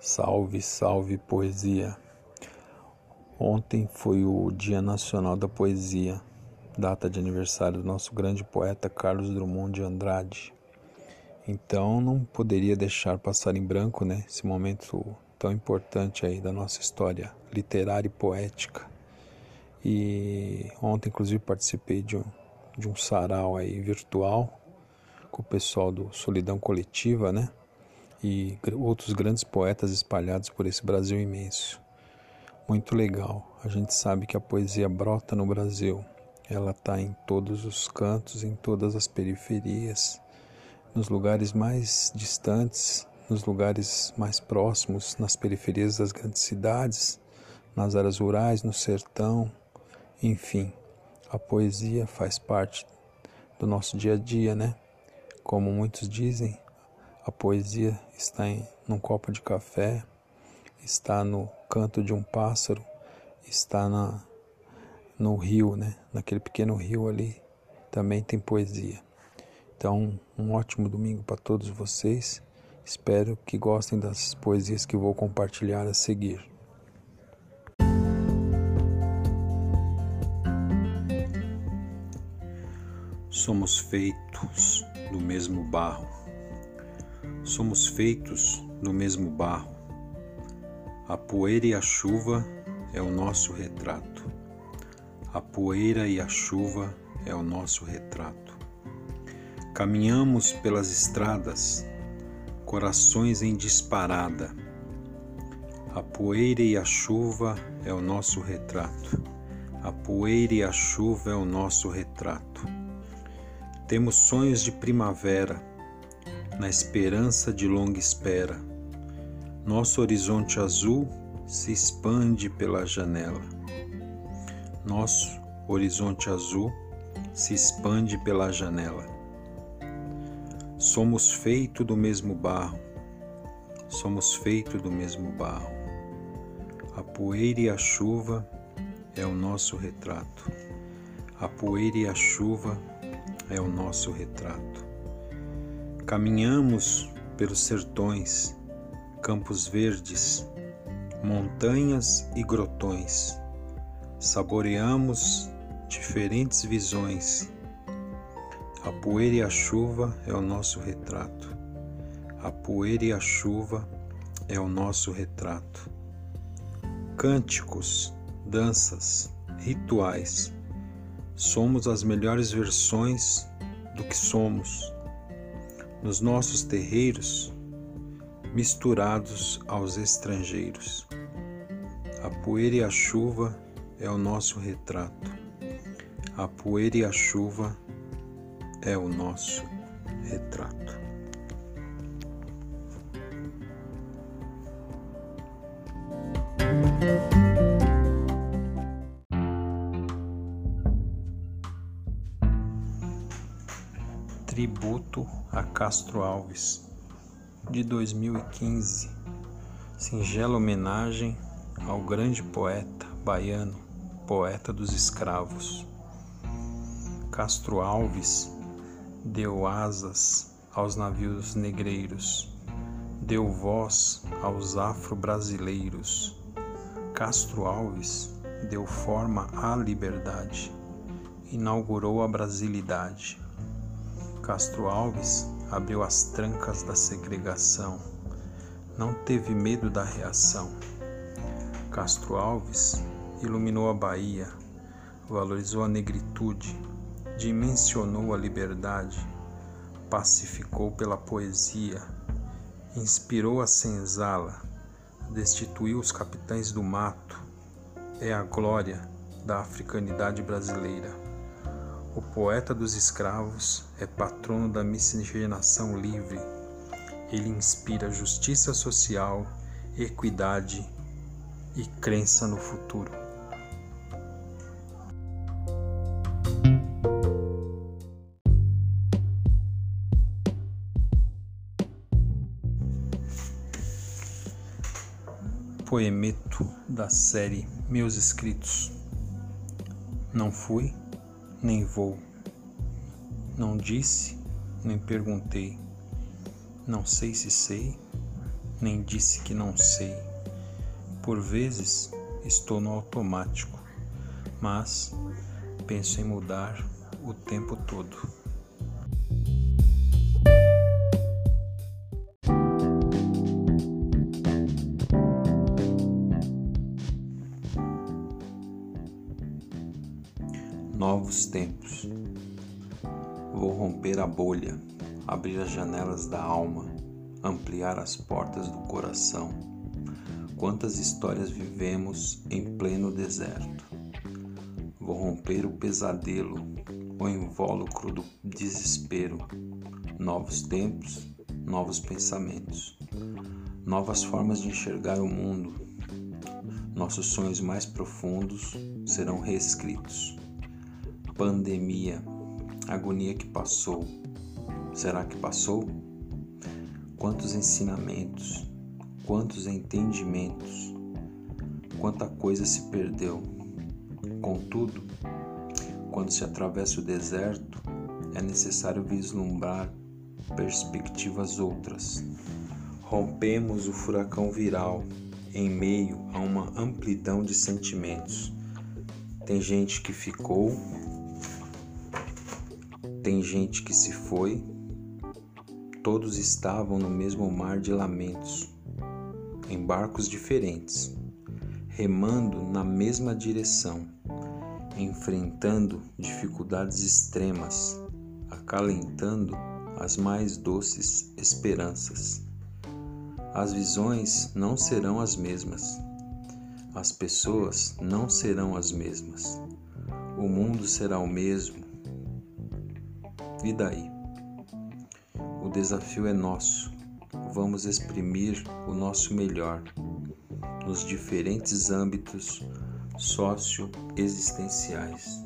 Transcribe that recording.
Salve, salve poesia. Ontem foi o Dia Nacional da Poesia, data de aniversário do nosso grande poeta Carlos Drummond de Andrade. Então não poderia deixar passar em branco, né, esse momento tão importante aí da nossa história literária e poética. E ontem inclusive participei de um, de um sarau aí virtual com o pessoal do Solidão Coletiva, né? E outros grandes poetas espalhados por esse Brasil imenso. Muito legal. A gente sabe que a poesia brota no Brasil. Ela está em todos os cantos, em todas as periferias, nos lugares mais distantes, nos lugares mais próximos, nas periferias das grandes cidades, nas áreas rurais, no sertão, enfim. A poesia faz parte do nosso dia a dia, né? Como muitos dizem, a poesia está em num copo de café, está no canto de um pássaro, está na no rio, né? Naquele pequeno rio ali também tem poesia. Então, um ótimo domingo para todos vocês. Espero que gostem das poesias que vou compartilhar a seguir. Somos feitos do mesmo barro Somos feitos do mesmo barro. A poeira e a chuva é o nosso retrato. A poeira e a chuva é o nosso retrato. Caminhamos pelas estradas, corações em disparada. A poeira e a chuva é o nosso retrato. A poeira e a chuva é o nosso retrato. Temos sonhos de primavera na esperança de longa espera. Nosso horizonte azul se expande pela janela. Nosso horizonte azul se expande pela janela. Somos feito do mesmo barro, somos feito do mesmo barro. A poeira e a chuva é o nosso retrato. A poeira e a chuva é o nosso retrato. Caminhamos pelos sertões, campos verdes, montanhas e grotões. Saboreamos diferentes visões. A poeira e a chuva é o nosso retrato. A poeira e a chuva é o nosso retrato. Cânticos, danças, rituais. Somos as melhores versões do que somos nos nossos terreiros, misturados aos estrangeiros. A poeira e a chuva é o nosso retrato. A poeira e a chuva é o nosso retrato. Tributo a Castro Alves, de 2015. Singela homenagem ao grande poeta baiano, poeta dos escravos. Castro Alves deu asas aos navios negreiros, deu voz aos afro-brasileiros. Castro Alves deu forma à liberdade, inaugurou a brasilidade Castro Alves abriu as trancas da segregação, não teve medo da reação. Castro Alves iluminou a Bahia, valorizou a negritude, dimensionou a liberdade, pacificou pela poesia, inspirou a senzala, destituiu os capitães do mato. É a glória da africanidade brasileira. O poeta dos escravos é patrono da miscigenação livre. Ele inspira justiça social, equidade e crença no futuro. Poemeto da série Meus Escritos. Não fui nem vou. Não disse, nem perguntei. Não sei se sei, nem disse que não sei. Por vezes estou no automático, mas penso em mudar o tempo todo. Novos tempos. Vou romper a bolha, abrir as janelas da alma, ampliar as portas do coração. Quantas histórias vivemos em pleno deserto. Vou romper o pesadelo, o invólucro do desespero. Novos tempos, novos pensamentos, novas formas de enxergar o mundo. Nossos sonhos mais profundos serão reescritos. Pandemia, agonia que passou. Será que passou? Quantos ensinamentos, quantos entendimentos, quanta coisa se perdeu. Contudo, quando se atravessa o deserto, é necessário vislumbrar perspectivas outras. Rompemos o furacão viral em meio a uma amplidão de sentimentos. Tem gente que ficou, tem gente que se foi Todos estavam no mesmo mar de lamentos, em barcos diferentes, remando na mesma direção, enfrentando dificuldades extremas, acalentando as mais doces esperanças. As visões não serão as mesmas, as pessoas não serão as mesmas, o mundo será o mesmo. E daí? O desafio é nosso. Vamos exprimir o nosso melhor nos diferentes âmbitos socio-existenciais.